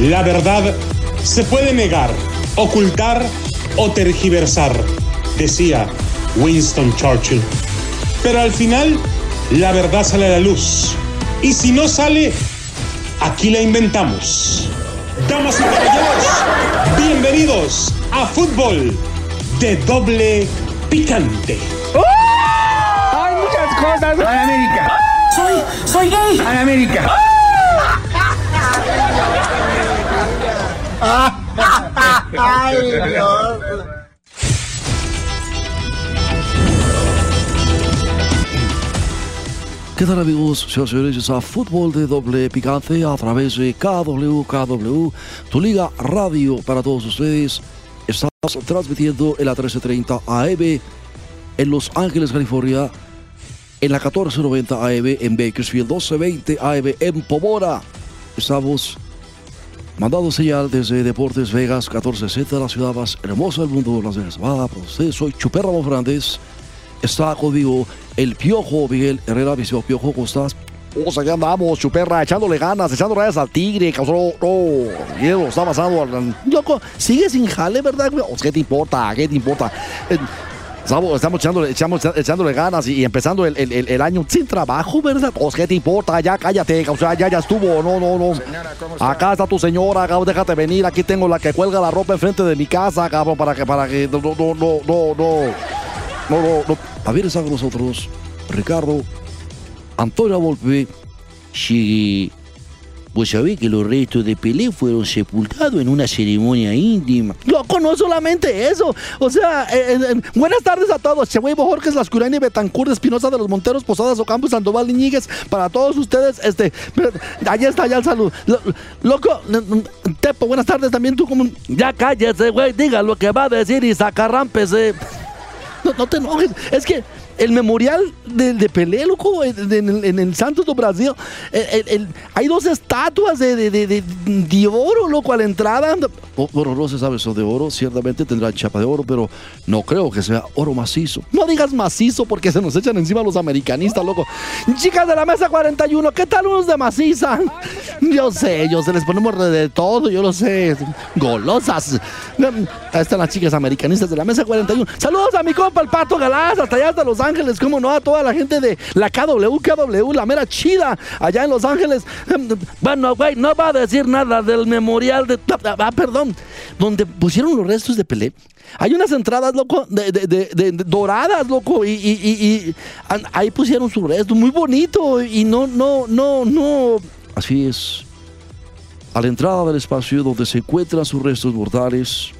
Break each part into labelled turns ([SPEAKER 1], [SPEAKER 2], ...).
[SPEAKER 1] La verdad se puede negar, ocultar o tergiversar, decía Winston Churchill. Pero al final, la verdad sale a la luz. Y si no sale, aquí la inventamos. Damas y caballeros, bienvenidos a Fútbol de Doble Picante.
[SPEAKER 2] Hay muchas cosas. A América.
[SPEAKER 3] Soy, soy gay.
[SPEAKER 2] A América.
[SPEAKER 3] Ay, Dios.
[SPEAKER 4] ¿Qué tal amigos? Y señores, a Fútbol de Doble Picante a través de KW, KW, tu liga radio para todos ustedes. Estamos transmitiendo en la 1330 AM en Los Ángeles, California, en la 1490 AM en Bakersfield, 1220 AM en Pomora. Estamos mandando señal desde Deportes Vegas 1460, la ciudad más hermosa del mundo, Las Vegas, Nevada. Para ustedes, soy Chuper Ramos Fernández. Está conmigo el Piojo Miguel Herrera, mi señor Piojo, ¿cómo estás?
[SPEAKER 5] O sea, aquí andamos, chuperra, echándole ganas, echando rayas al tigre, cabrón. No, no, está pasando. al-
[SPEAKER 4] Loco, sigue sin jale, ¿verdad?
[SPEAKER 5] ¿Qué te importa? ¿Qué te importa? Eh, Estamos, estamos echándole, echamos- echándole ganas y, y empezando el, el- el- año sin trabajo, ¿verdad? O sea, ¿Qué te importa? Ya cállate, o sea, ya, ya estuvo. No, no, no. Acá está tu señora, cabrón, déjate venir. Aquí tengo la que cuelga la ropa enfrente de mi casa, cabrón, para que, para que. No, no, no, no, no, no. No, no.
[SPEAKER 4] A ver, nosotros Ricardo Antonio Volpe.
[SPEAKER 6] Sí, vos sabés que los restos de Pelé fueron sepultados en una ceremonia íntima.
[SPEAKER 5] Loco, no solamente eso. O sea, eh, eh, eh, buenas tardes a todos. Chehuevo Jorge Lascurani, Betancourt, Espinosa de los Monteros, Posadas, Ocampo, Sandoval, Iñiguez. Para todos ustedes, este. Allá está ya el saludo. Lo- loco, Tepo, buenas tardes también tú como.
[SPEAKER 7] Ya cállese, güey, diga lo que va a decir y sacarrámpese.
[SPEAKER 5] No, no te enojes. Es que el memorial de, de Pelé, loco, en, en- en el Santos do Brasil, el- el- el- hay dos estatuas de, de, de- oro, loco, a la entrada.
[SPEAKER 4] Oh, bueno, no se sabe eso de oro, ciertamente tendrá chapa de oro, pero no creo que sea oro macizo.
[SPEAKER 5] No digas macizo porque se nos echan encima los americanistas, loco. Chicas de la mesa 41, ¿qué tal unos de maciza? Yo sé, yo sé, les ponemos de, de todo, yo lo sé. Golosas. Ahí están las chicas americanistas de la mesa 41. Saludos a mi compa el Pato Galás, hasta allá hasta Los Ángeles, cómo no, a toda la gente de la KW, KW, la mera chida, allá en Los Ángeles.
[SPEAKER 7] Bueno, güey, no va a decir nada del memorial de...
[SPEAKER 5] Ah, perdón, donde pusieron los restos de Pelé. Hay unas entradas, loco, de, doradas, loco, y, ahí pusieron su resto, muy bonito, y no, no, no, no.
[SPEAKER 4] Así es. A la entrada del espacio donde se encuentran sus restos mortales,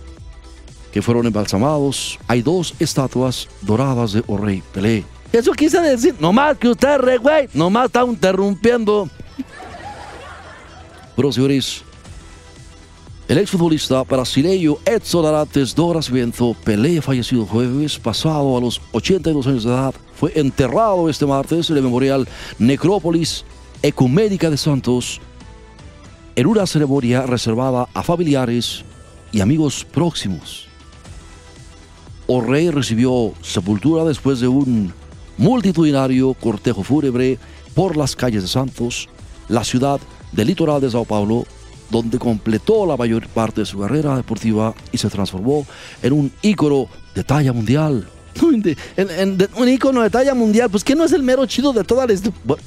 [SPEAKER 4] que fueron embalsamados, hay dos estatuas doradas de Orrey Pelé.
[SPEAKER 7] Eso quise decir, nomás que usted, re, güey, nomás está interrumpiendo.
[SPEAKER 4] Bueno, señores, el exfutbolista brasileño Edson Arantes do Nascimento Pelé, fallecido jueves pasado a los 82 años de edad, fue enterrado este martes en el memorial Necrópolis Ecuménica de Santos en una ceremonia reservada a familiares y amigos próximos. Orrey recibió sepultura después de un multitudinario cortejo fúnebre por las calles de Santos, la ciudad del litoral de Sao Paulo, donde completó la mayor parte de su carrera deportiva y se transformó en un ícono de talla mundial.
[SPEAKER 5] En- en- de- un ícono de talla mundial, pues que no es el mero chido de toda la... hist- Bu-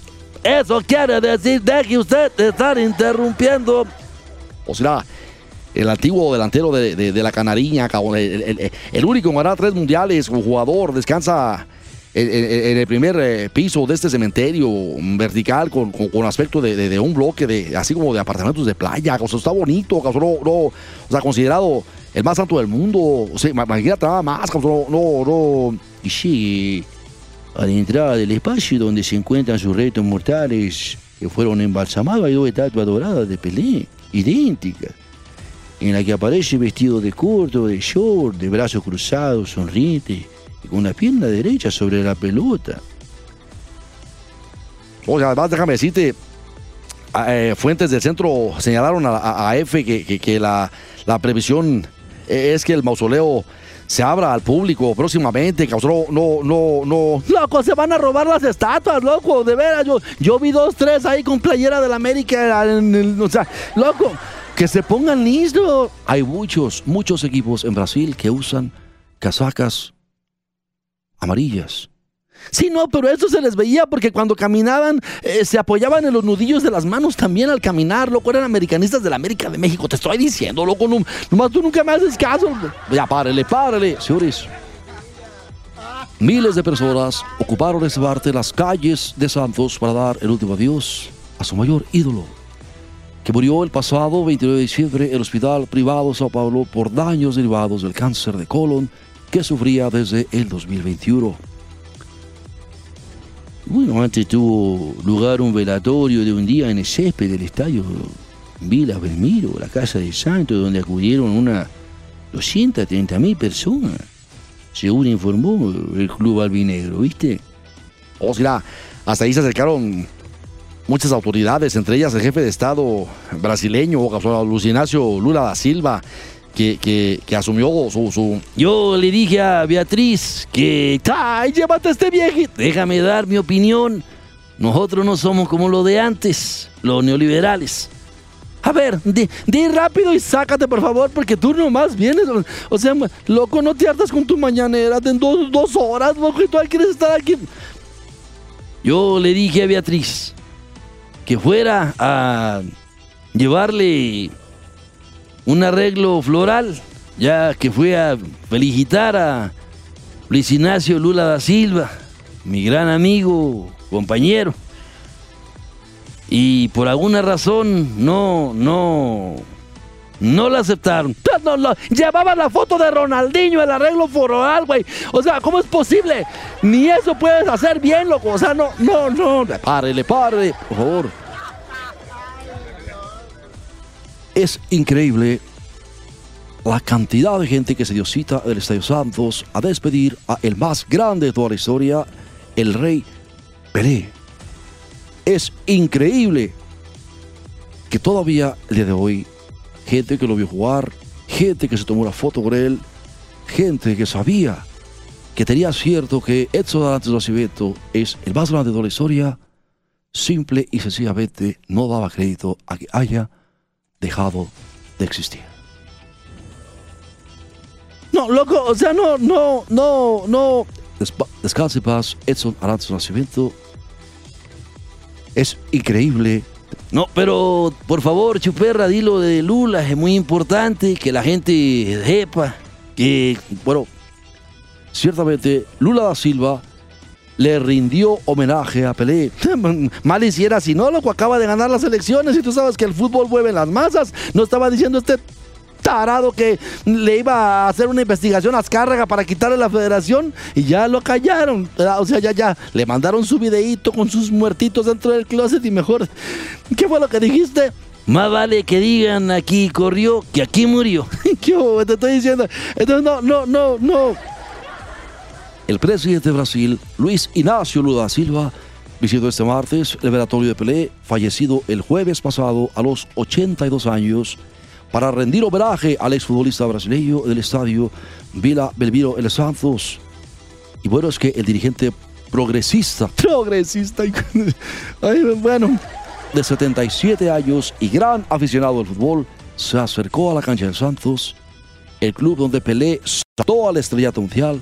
[SPEAKER 7] Eso quiere decir, deje usted de estar interrumpiendo.
[SPEAKER 5] O sea, el antiguo delantero de, de- la Canariña, el, único en ganar tres mundiales, un jugador, descansa en, el primer eh, piso de este cementerio vertical con, con- con aspecto de, de- un bloque, de, así como de apartamentos de playa. O está bonito, no, o sea, considerado el más alto del mundo. O sea, ma- imagínate nada más, no, no.
[SPEAKER 6] Y sí, a la entrada del espacio donde se encuentran sus restos mortales que fueron embalsamados hay dos estatuas doradas de Pelé, idénticas, en la que aparece vestido de corto, de short, de brazos cruzados, sonriente, y con la pierna derecha sobre la pelota.
[SPEAKER 5] O sea, además déjame decirte, eh, fuentes del centro señalaron a, a- F que, la, la previsión es que el mausoleo se abra al público próximamente, causó no, no, no.
[SPEAKER 7] Loco, se van a robar las estatuas, loco, de veras. Yo, yo vi dos, tres ahí con playera del América. o sea, loco,
[SPEAKER 5] que se pongan listos. Hay muchos, muchos equipos en Brasil que usan casacas amarillas. Sí, no, pero eso se les veía porque cuando caminaban eh, se apoyaban en los nudillos de las manos también al caminar, loco. Eran americanistas de la América de México. Te estoy diciendo, loco. No, nomás tú nunca me haces caso. Ya, párele, párele, señores. Miles de personas ocuparon esta parte las calles de Santos para dar el último adiós a su mayor ídolo, que murió el pasado 29 de diciembre en el Hospital Privado Sao Paulo por daños derivados del cáncer de colon que sufría desde el 2021.
[SPEAKER 8] Bueno, antes tuvo lugar un velatorio de un día en el césped del estadio Vila Belmiro, la casa de Santos, donde acudieron unas 230 mil personas, según informó el club albinegro, ¿viste?
[SPEAKER 9] O sea, hasta ahí se acercaron muchas autoridades, entre ellas el jefe de Estado brasileño, Luis Ignacio Lula da Silva, que, asumió su,
[SPEAKER 8] Yo le dije a Beatriz que... ¡Ay, llévate a este viejito! Déjame dar mi opinión. Nosotros no somos como los de antes, los neoliberales. A ver, di, rápido y sácate, por favor, porque tú nomás vienes. O sea, loco, no te hartas con tu mañanera en dos, dos horas, loco, y tú quieres estar aquí. Yo le dije a Beatriz que fuera a llevarle un arreglo floral, ya que fui a felicitar a Luis Ignacio Lula da Silva, mi gran amigo, compañero. Y por alguna razón no, no, no la aceptaron. No, llevaba la foto de Ronaldinho, el arreglo floral, güey. O sea, ¿cómo es posible? Ni eso puedes hacer bien, loco. O sea, no, no, no. Párele, párele, por favor.
[SPEAKER 5] Es increíble la cantidad de gente que se dio cita del Estadio Santos a despedir a el más grande de toda la historia, el rey Pelé. Es increíble que todavía el día de hoy, gente que lo vio jugar, gente que se tomó una foto con él, gente que sabía que tenía cierto que Edson Arantes Nacimiento es el más grande de la historia, simple y sencillamente no daba crédito a que haya dejado de existir. No, loco, o sea, no, no, no, no. Descanse paz, Edson Arantes Nacimiento. Es increíble.
[SPEAKER 8] No, pero por favor, Chuperra, dilo de Lula, es muy importante que la gente sepa que,
[SPEAKER 5] bueno, ciertamente Lula da Silva le rindió homenaje a Pelé. Mal hiciera si no, loco, acaba de ganar las elecciones y tú sabes que el fútbol mueve las masas. No estaba diciendo este tarado que le iba a hacer una investigación a Azcárraga para quitarle la federación y ya lo callaron. O sea, ya, ya, le mandaron su videíto con sus muertitos dentro del closet y mejor. ¿Qué fue lo que dijiste?
[SPEAKER 8] Más vale que digan aquí corrió que aquí murió.
[SPEAKER 5] ¿Qué te estoy diciendo? Entonces, no, no, no, no el presidente de Brasil, Luis Ignacio Lula Silva, visitó este martes el velatorio de Pelé, fallecido el jueves pasado a los 82 años, para rendir homenaje al exfutbolista brasileño del estadio Vila Belmiro El Santos. Y bueno, es que el dirigente progresista, progresista, bueno, de 77 años y gran aficionado al fútbol, se acercó a la cancha del Santos, el club donde Pelé saltó al estrellato mundial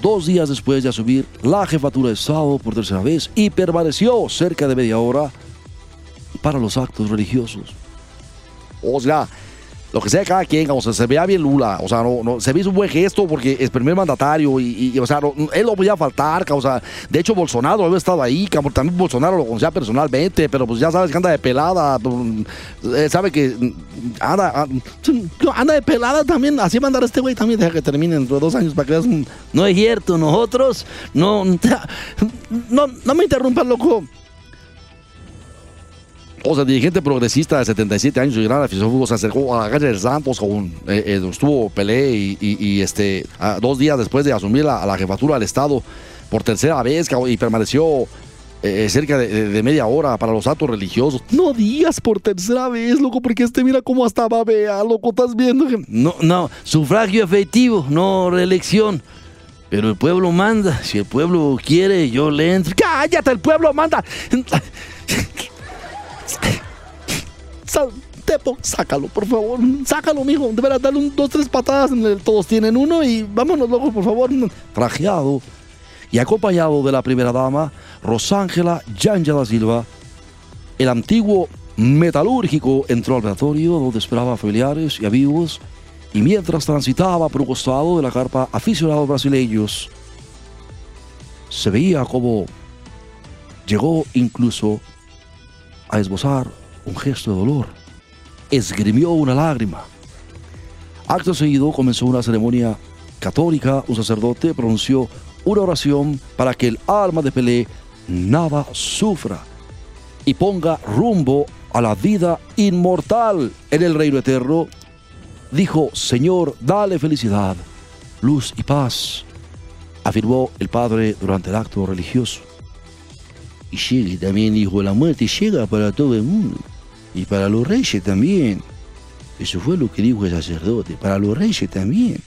[SPEAKER 5] dos días después de asumir la jefatura de Estado por tercera vez y permaneció cerca de media hora para los actos religiosos.
[SPEAKER 9] O sea, lo que sea cada quien, o sea, se vea bien Lula, o sea, no, no, se ve un buen gesto porque es primer mandatario y, o sea, él no podía faltar, o sea, de hecho Bolsonaro había estado ahí, también Bolsonaro lo conocía personalmente, pero pues ya sabes que anda de pelada, pues, eh, sabe que anda, ah, anda de pelada también, así mandar a este güey también, deja que termine dentro de dos años para que veas
[SPEAKER 8] No es cierto, nosotros, no, no, no me interrumpas, loco.
[SPEAKER 9] O sea, dirigente progresista de 77 años y gran aficionado se acercó a la calle del Santos, con, eh, eh, estuvo Pelé y, este, dos días después de asumir la, la, jefatura del Estado por tercera vez y permaneció eh, cerca de, media hora para los actos religiosos.
[SPEAKER 5] No digas por tercera vez, loco, porque este mira cómo hasta babea, loco, estás viendo.
[SPEAKER 8] No, no, sufragio efectivo, no reelección. Pero el pueblo manda, si el pueblo quiere, yo le entro.
[SPEAKER 5] ¡Cállate, el pueblo manda! Tepo, sácalo, por favor. Sácalo, mijo. Deberás darle un, dos, tres patadas. El, todos tienen uno y vámonos, loco, por favor. Trajeado y acompañado de la primera dama, Rosángela Yanja da Silva, el antiguo metalúrgico entró al velatorio donde esperaba familiares y amigos y mientras transitaba por un costado de la carpa aficionados brasileños, se veía como llegó incluso a esbozar un gesto de dolor. Esgrimió una lágrima. Acto seguido comenzó una ceremonia católica. Un sacerdote pronunció una oración para que el alma de Pelé nada sufra y ponga rumbo a la vida inmortal en el reino eterno. Dijo, Señor, dale felicidad, luz y paz, afirmó el padre durante el acto religioso. Y llegue también, dijo, la muerte llega para todo el mundo. Y para los reyes también. Eso fue lo que dijo el sacerdote. Para los reyes también.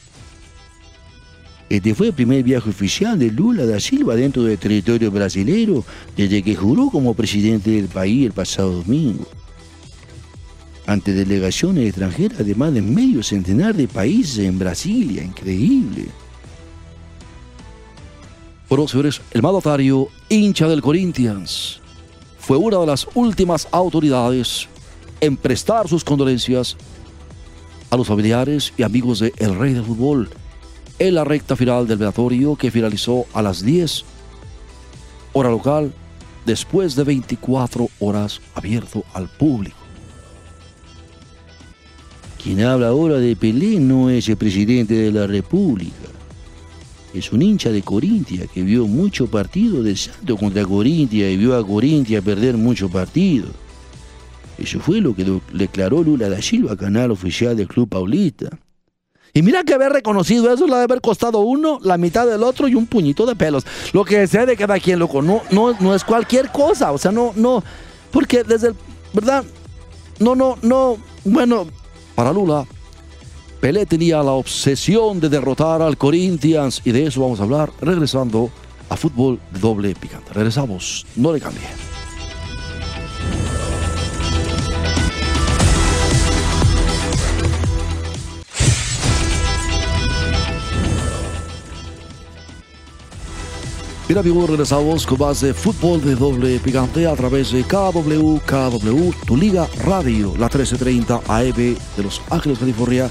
[SPEAKER 5] Este fue el primer viaje oficial de Lula da Silva dentro del territorio brasileño desde que juró como presidente del país el pasado domingo. Ante delegaciones extranjeras de más de medio centenar de países en Brasilia, increíble. Bueno, señores, el mandatario, hincha del Corinthians, fue una de las últimas autoridades en prestar sus condolencias a los familiares y amigos de Rey del Fútbol en la recta final del velatorio que finalizó a las 10 hora local después de 24 horas abierto al público. Quien habla ahora de Pelé no es el presidente de la República. Es un hincha de Corintia que vio mucho partido de Santo contra Corintia y vio a Corintia perder mucho partido. Eso fue lo que declaró Lula da Silva, canal oficial del Club Paulista. Y mira que haber reconocido eso le debe haber costado uno, la mitad del otro y un puñito de pelos. Lo que sea de cada quien, loco, no, no, no es cualquier cosa. O sea, no, no. Porque desde el. ¿Verdad? No, no, no. Bueno, para Lula, Pelé tenía la obsesión de derrotar al Corinthians y de eso vamos a hablar regresando a fútbol doble picante. Regresamos, no le cambie. Bien amigos, regresamos con más de fútbol de doble picante a través de KW, KW, tu liga radio, la 1330 AM de Los Ángeles, California.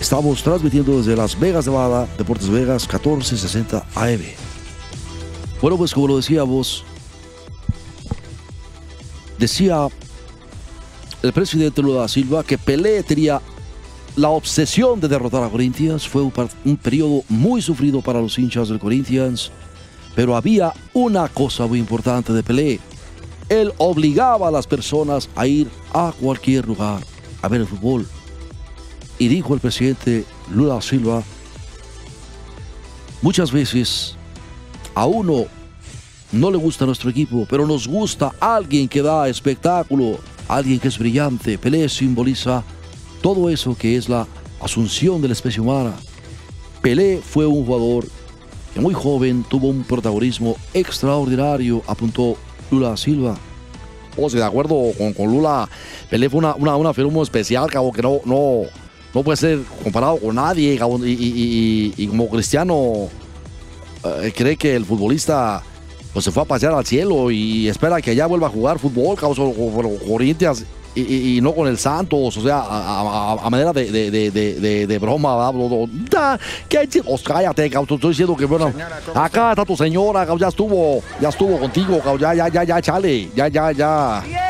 [SPEAKER 5] Estamos transmitiendo desde Las Vegas, Nevada, Deportes Vegas, 1460 AM. Bueno, pues como lo decíamos, decía el presidente Lula Silva que Pelé tenía la obsesión de derrotar a Corinthians. Fue un, un periodo muy sufrido para los hinchas del Corinthians. Pero había una cosa muy importante de Pelé. Él obligaba a las personas a ir a cualquier lugar a ver el fútbol. Y dijo el presidente Lula Silva, muchas veces a uno no le gusta nuestro equipo, pero nos gusta alguien que da espectáculo, alguien que es brillante. Pelé simboliza todo eso que es la asunción de la especie humana. Pelé fue un jugador que muy joven tuvo un protagonismo extraordinario, apuntó Lula Silva. Oh, sí, de acuerdo con, con Lula, Pelé fue una, una, una especial, cabo, que no, no puede ser comparado con nadie, y, y, y, y, como cristiano eh, cree que el futbolista pues, se fue a pasear al cielo y espera que allá vuelva a jugar fútbol, con Corinthians y, no con el Santos, o sea, a, a, a manera de, de, de, broma, ¿qué os cállate, estoy diciendo que bueno, acá está tu señora, ya estuvo, ya estuvo contigo, ya, ya, ya, ya, chale, ya, ya, ya.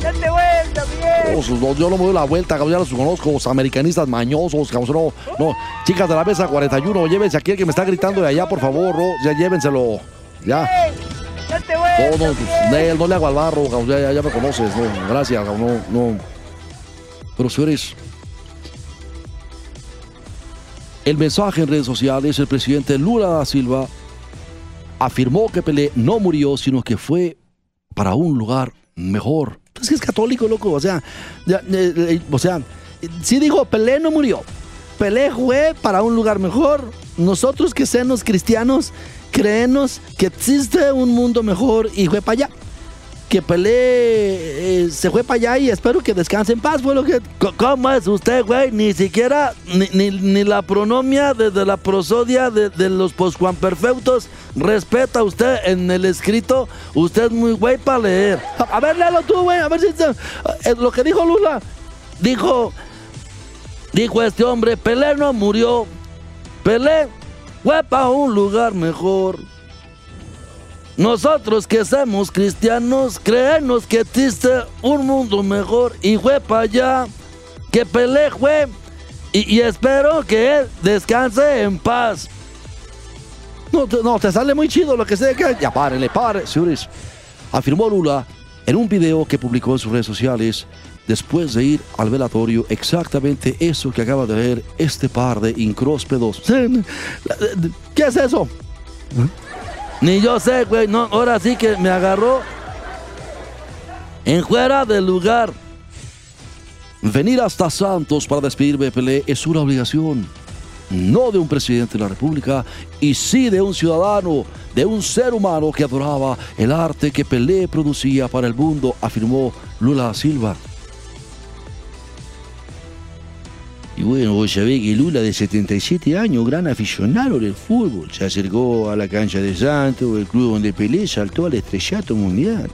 [SPEAKER 10] Date vuelta, bien.
[SPEAKER 5] Oh, yo no me doy la vuelta, cabrón, ya los conozco, los americanistas mañosos, cabrón, no, no, chicas de la mesa 41, llévense aquí el que me está gritando de allá, por favor, no, ya llévenselo, ya.
[SPEAKER 10] Date
[SPEAKER 5] No,
[SPEAKER 10] vuelta,
[SPEAKER 5] no,
[SPEAKER 10] bien.
[SPEAKER 5] Nel, no le hago al barro, cabrón, ya, ya, ya me conoces, no, gracias, cabrón, no, no. Pero señores, el mensaje en redes sociales, el presidente Lula da Silva afirmó que Pelé no murió, sino que fue para un lugar mejor. Es que es católico, loco, o sea, eh, eh, o sea, sí dijo, Pelé no murió. Pelé fue para un lugar mejor. Nosotros que seamos cristianos, creemos que existe un mundo mejor y fue para allá.
[SPEAKER 11] Que Pelé eh, se fue para allá y espero que descanse en paz. Fue lo que.
[SPEAKER 12] ¿Cómo es usted, güey? Ni siquiera, ni, ni, la pronomia de, de la prosodia de, los poscuamperfectos respeta usted en el escrito. Usted es muy güey para leer.
[SPEAKER 11] A, a ver, léelo tú, güey. A ver si. eh, lo que dijo Lula.
[SPEAKER 12] Dijo, dijo este hombre, Pelé no murió. Pelé fue para un lugar mejor. Nosotros que somos cristianos, creemos que existe un mundo mejor y fue para allá. Que Pelé fue y, y espero que él descanse en paz.
[SPEAKER 11] No, te- no, te sale muy chido lo que sé que.
[SPEAKER 5] Ya párenle, pare, señores. Afirmó Lula en un video que publicó en sus redes sociales después de ir al velatorio exactamente eso que acaba de ver este par de incróspedos.
[SPEAKER 11] ¿Qué es eso?
[SPEAKER 12] Ni yo sé, güey, no, ahora sí que me agarró en fuera del lugar.
[SPEAKER 5] Venir hasta Santos para despedirme de Pelé es una obligación, no de un presidente de la República, y sí de un ciudadano, de un ser humano que adoraba el arte que Pelé producía para el mundo, afirmó Lula Silva.
[SPEAKER 11] Y bueno, vos sabés que Lula, de 77 años, gran aficionado del fútbol, se acercó a la cancha de Santos, el club donde Pelé saltó al estrellato mundial.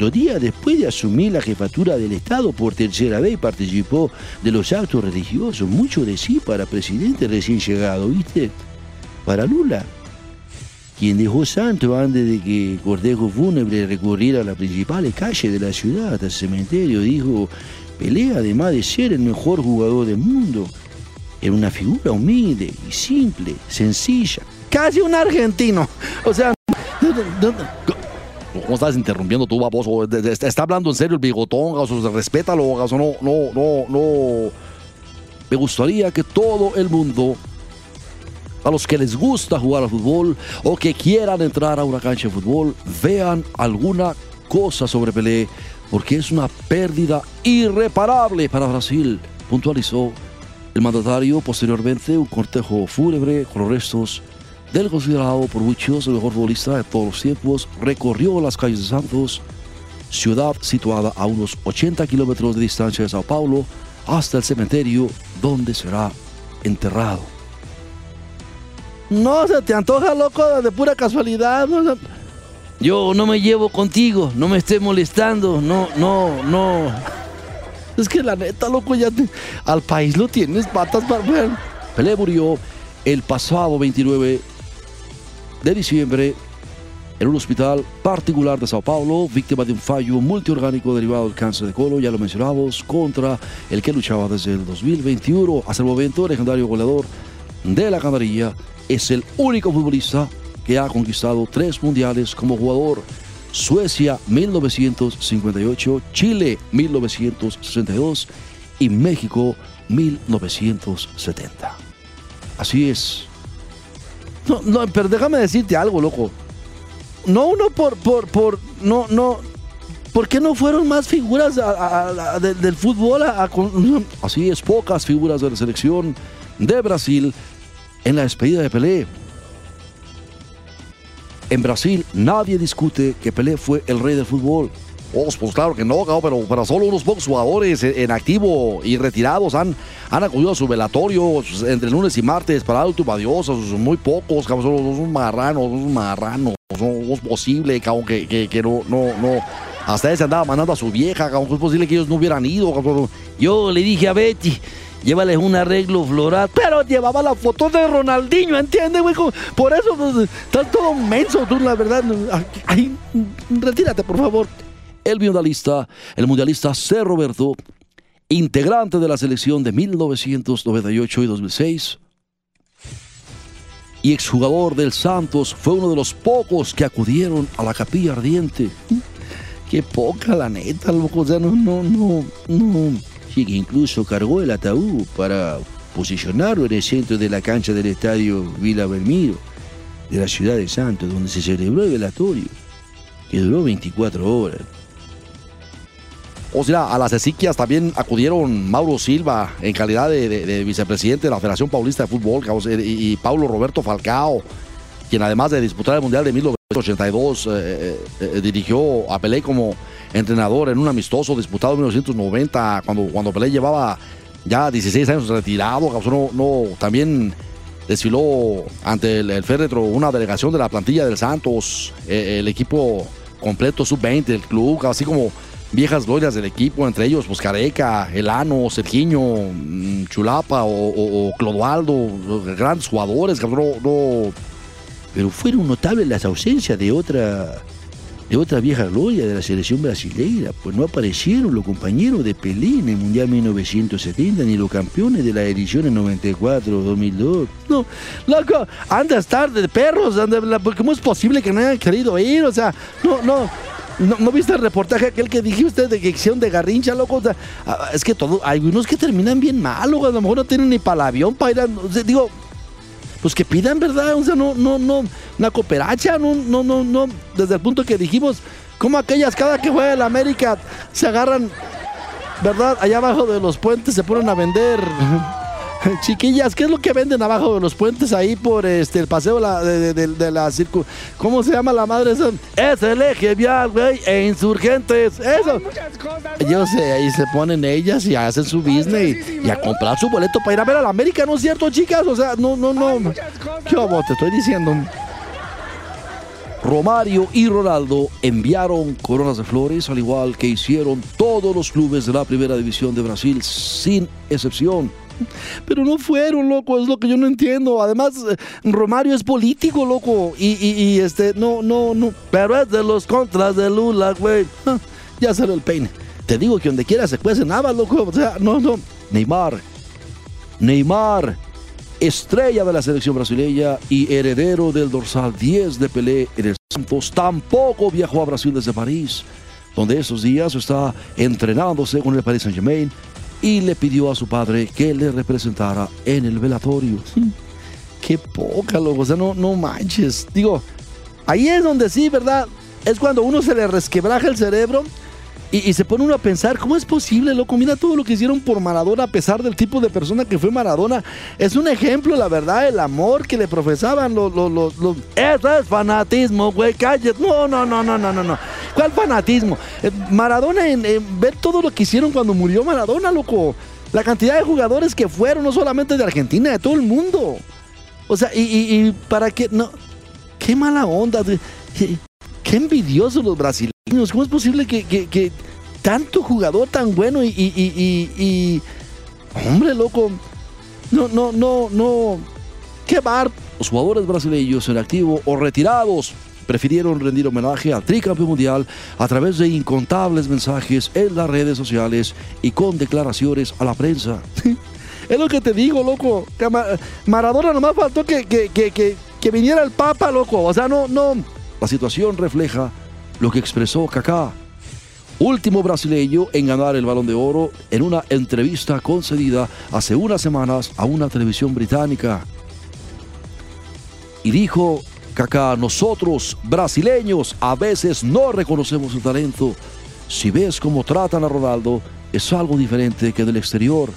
[SPEAKER 11] Dos días después de asumir la jefatura del Estado por tercera vez, participó de los actos religiosos, mucho de sí para presidente recién llegado, ¿viste? Para Lula, quien dejó Santos antes de que cortejo fúnebre recorriera las principales calles de la ciudad hasta el cementerio, dijo, Pelé, además de ser el mejor jugador del mundo, era una figura humilde y simple, sencilla, casi un argentino. O sea,
[SPEAKER 5] ¿Cómo estás interrumpiendo tú, baboso? ¿Está hablando en serio el bigotón? Gaso? Respétalo, Gaso. No, no, no, no. Me gustaría que todo el mundo, a los que les gusta jugar al fútbol o que quieran entrar a una cancha de fútbol, vean alguna cosa sobre Pelé, porque es una pérdida irreparable para Brasil, puntualizó el mandatario. Posteriormente, un cortejo fúnebre con los restos del considerado por muchos el mejor futbolista de todos los tiempos, recorrió las calles de Santos, ciudad situada a unos 80 kilómetros de distancia de Sao Paulo, hasta el cementerio donde será enterrado.
[SPEAKER 11] no se te antoja, loco, de pura casualidad. ¿no?
[SPEAKER 12] Yo no me llevo contigo, no me estés molestando, no, no, no.
[SPEAKER 11] Es que la neta, loco, ya te- al país lo tienes patas para... Bueno,
[SPEAKER 5] Pelé murió el pasado 29 de diciembre en un hospital particular de Sao Paulo, víctima de un fallo multiorgánico derivado del cáncer de colon, ya lo mencionamos, contra el que luchaba desde el 2021. Hasta el momento, el legendario goleador de la canarilla es el único futbolista que ha conquistado tres mundiales como jugador. Suecia 1958, Chile 1962 y México 1970. Así es.
[SPEAKER 11] no, pero déjame decirte algo, loco. No uno por, por, por, no, no... ¿Por qué no fueron más figuras a- a- a- de- del fútbol
[SPEAKER 5] Así es, pocas figuras de la selección de Brasil en la despedida de Pelé. En Brasil nadie discute que Pelé fue el rey del fútbol. Oh, pues claro que no, pero, pero solo unos pocos jugadores en, activo y retirados han, han acudido a su velatorio entre lunes y martes para dar última adiós. Muy pocos, cabrón, son unos marranos, unos marranos. No es posible, cabrón, que, que, que no, no, no. Hasta él se andaba mandando a su vieja, cabrón. Es posible que ellos no hubieran ido, cabrón.
[SPEAKER 12] Yo le dije a Betty, llévales un arreglo floral.
[SPEAKER 11] Pero llevaba la foto de Ronaldinho, ¿entiendes, güey? Por eso pues, estás todo menso, tú, la verdad. Ay, retírate, por favor.
[SPEAKER 5] el mundialista, el mundialista C. Roberto, integrante de la selección de 1998 y 2006, y exjugador del Santos, fue uno de los pocos que acudieron a la capilla ardiente.
[SPEAKER 11] Qué poca, la neta, loco. O sea, no, no, no, no. Que incluso cargó el ataúd para posicionarlo en el centro de la cancha del estadio Vila Belmiro, de la ciudad de Santos, donde se celebró el velatorio, que duró 24 horas.
[SPEAKER 5] O sea, a las esequias también acudieron Mauro Silva en calidad de, de- de vicepresidente de la Federación Paulista de Fútbol y, y Paulo Roberto Falcao, quien además de disputar el Mundial de 1998
[SPEAKER 13] 1982 eh, eh, dirigió a Pelé como entrenador en un amistoso disputado en 1990, cuando, cuando Pelé llevaba ya 16 años retirado. No, no, también desfiló ante el, féretro una delegación de la plantilla del Santos, el equipo completo sub-20 del club, así como viejas glorias del equipo, entre ellos pues Careca, Elano, Sergiño, mm, Chulapa o, Clodoaldo, grandes jugadores, no,
[SPEAKER 6] Pero fueron notables las ausencias de otra de otra vieja gloria de la selección brasileña, pues no aparecieron los compañeros de Pelé en el Mundial 1970, ni los campeones de la edición en 94, 2002. No, loco, andas tarde, perros, anda, ¿cómo es posible que no hayan querido ir? O sea, no, no, ¿No, viste el reportaje aquel que dije usted de que hicieron de garrincha, loco? Ah, es que todo, hay unos que terminan bien mal, loco. A lo mejor no tienen ni para avión para ir a. digo, pues que pidan, ¿verdad? O sea, no, no, no, una cooperacha, no, no, no, no. Desde el punto que dijimos, como aquellas, cada que juega el América, se agarran, ¿verdad? Allá abajo de los puentes se ponen a vender. Chiquillas, ¿qué es lo que venden abajo de los puentes ahí por este el paseo de, la circo? ¿Cómo se llama la madre? Es el eje vial, güey, e insurgentes. Eso. Yo sé, ahí se ponen ellas y hacen su business y, a comprar su boleto para ir a ver a la América, ¿no es cierto, chicas? O sea, no, no, no. ¿Qué vos te estoy diciendo?
[SPEAKER 5] Romario y Ronaldo enviaron coronas de flores, al igual que hicieron todos los clubes de la primera división de Brasil, sin excepción.
[SPEAKER 14] Pero no fueron, loco, es lo que yo no entiendo. Además, eh, Romario es político, loco. Y, este, no, no, no. Pero es de los contras de Lula, güey. Ah, ya salió el peine. Te digo que donde quiera se cuece nada, loco. O sea, no, no.
[SPEAKER 5] Neymar. Neymar. Estrella de la selección brasileña y heredero del dorsal 10 de Pelé en el Santos, tampoco viajó a Brasil desde París, donde esos días está entrenándose con el Paris Saint-Germain y le pidió a su padre que le representara en el velatorio.
[SPEAKER 14] Qué poca, loco. O sea, no, no manches. Digo, ahí es donde sí, ¿verdad? Es cuando uno se le resquebraja el cerebro y, se pone uno a pensar, ¿cómo es posible, loco? Mira todo lo que hicieron por Maradona a pesar del tipo de persona que fue Maradona. Es un ejemplo, la verdad, el amor que le profesaban los... los, los, Eso es fanatismo, güey, cállate. No, no, no, no, no, no, no. ¿Cuál fanatismo? Eh, Maradona, en, ver todo lo que hicieron cuando murió Maradona, loco. La cantidad de jugadores que fueron, no solamente de Argentina, de todo el mundo. O sea, y, y, para qué... No, qué mala onda. Qué envidiosos los brasileños. ¿Cómo es posible que, tanto jugador tan bueno y, y, Hombre, loco. No, no, no, no. Qué bar.
[SPEAKER 5] Los jugadores brasileños en activo o retirados prefirieron rendir homenaje al tricampeón mundial a través de incontables mensajes en las redes sociales y con declaraciones a la prensa.
[SPEAKER 14] es lo que te digo, loco. Maradona nomás faltó que, viniera el Papa, loco. O sea, no, no.
[SPEAKER 5] La situación refleja lo que expresó Kaká, último brasileño en ganar el balón de oro en una entrevista concedida hace unas semanas a una televisión británica. Y dijo Kaká, nosotros brasileños a veces no reconocemos su talento. Si ves cómo tratan a Ronaldo, es algo diferente que del exterior.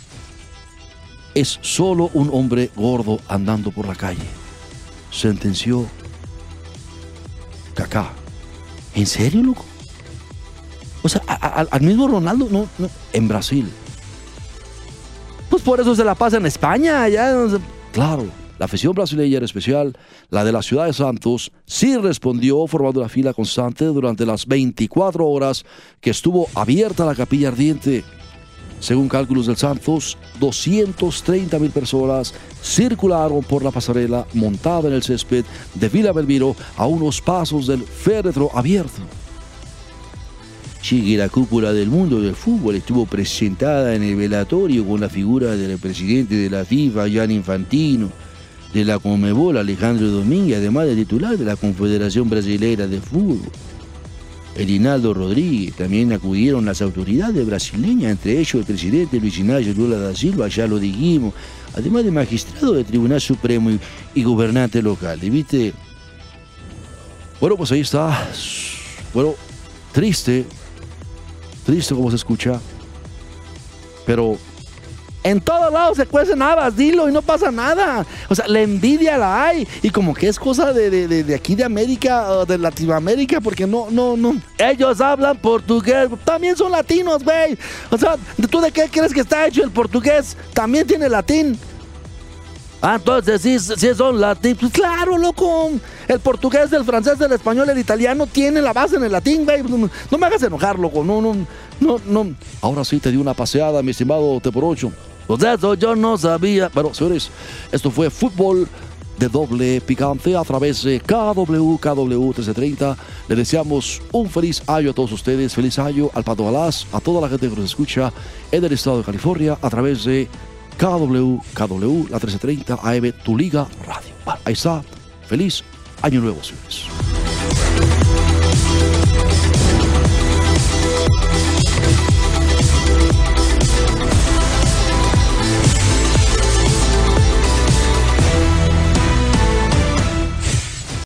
[SPEAKER 5] Es solo un hombre gordo andando por la calle. Sentenció
[SPEAKER 14] ¿En serio, loco? O sea, al mismo Ronaldo, no, en Brasil. Pues por eso se la pasa en España, allá.
[SPEAKER 5] Claro, la afición brasileña era especial, la de la ciudad de Santos, sí respondió formando la fila constante durante las 24 horas que estuvo abierta la capilla ardiente. Según cálculos del Santos, 230 mil personas circularon por la pasarela montada en el césped de Villa Belmiro a unos pasos del féretro abierto.
[SPEAKER 6] Sí, la cúpula del mundo del fútbol estuvo presentada en el velatorio con la figura del presidente de la FIFA, Gianni Infantino, de la Comebol, Alejandro Domínguez, además de titular de la Confederación Brasileña de Fútbol el Inaldo Rodríguez. También acudieron las autoridades brasileñas, entre ellos el presidente Luis Ignacio Lula da Silva, ya lo dijimos, además de magistrado del Tribunal Supremo y, gobernante local. ¿Viste?
[SPEAKER 5] Bueno, pues ahí está. Bueno, triste, triste como se escucha, pero En todos lados se cuecen habas, dilo y no pasa nada. O sea, la envidia la hay. Y como que es cosa de, de- de- aquí de América de Latinoamérica, porque no, no, no. Ellos hablan portugués. También son latinos, güey. O sea, ¿tú de qué crees que está hecho el portugués? También tiene latín. Ah, entonces sí, sí son latín. Pues claro, loco. El portugués, el francés, el español, el italiano tiene la base en el latín, güey. No, me hagas enojar, loco. No, no, no, no. Ahora sí te di una paseada, mi estimado T por 8. Pues eso yo no sabía. Pero, señores, esto fue fútbol de doble picante a través de KW, KW 1330. Le deseamos un feliz año a todos ustedes. Feliz año al Pato Galás, a toda la gente que nos escucha en el estado de California a través de KW, KW, la 1330 AM, tu liga radio. Ah, Ahí está. Feliz año nuevo, señores.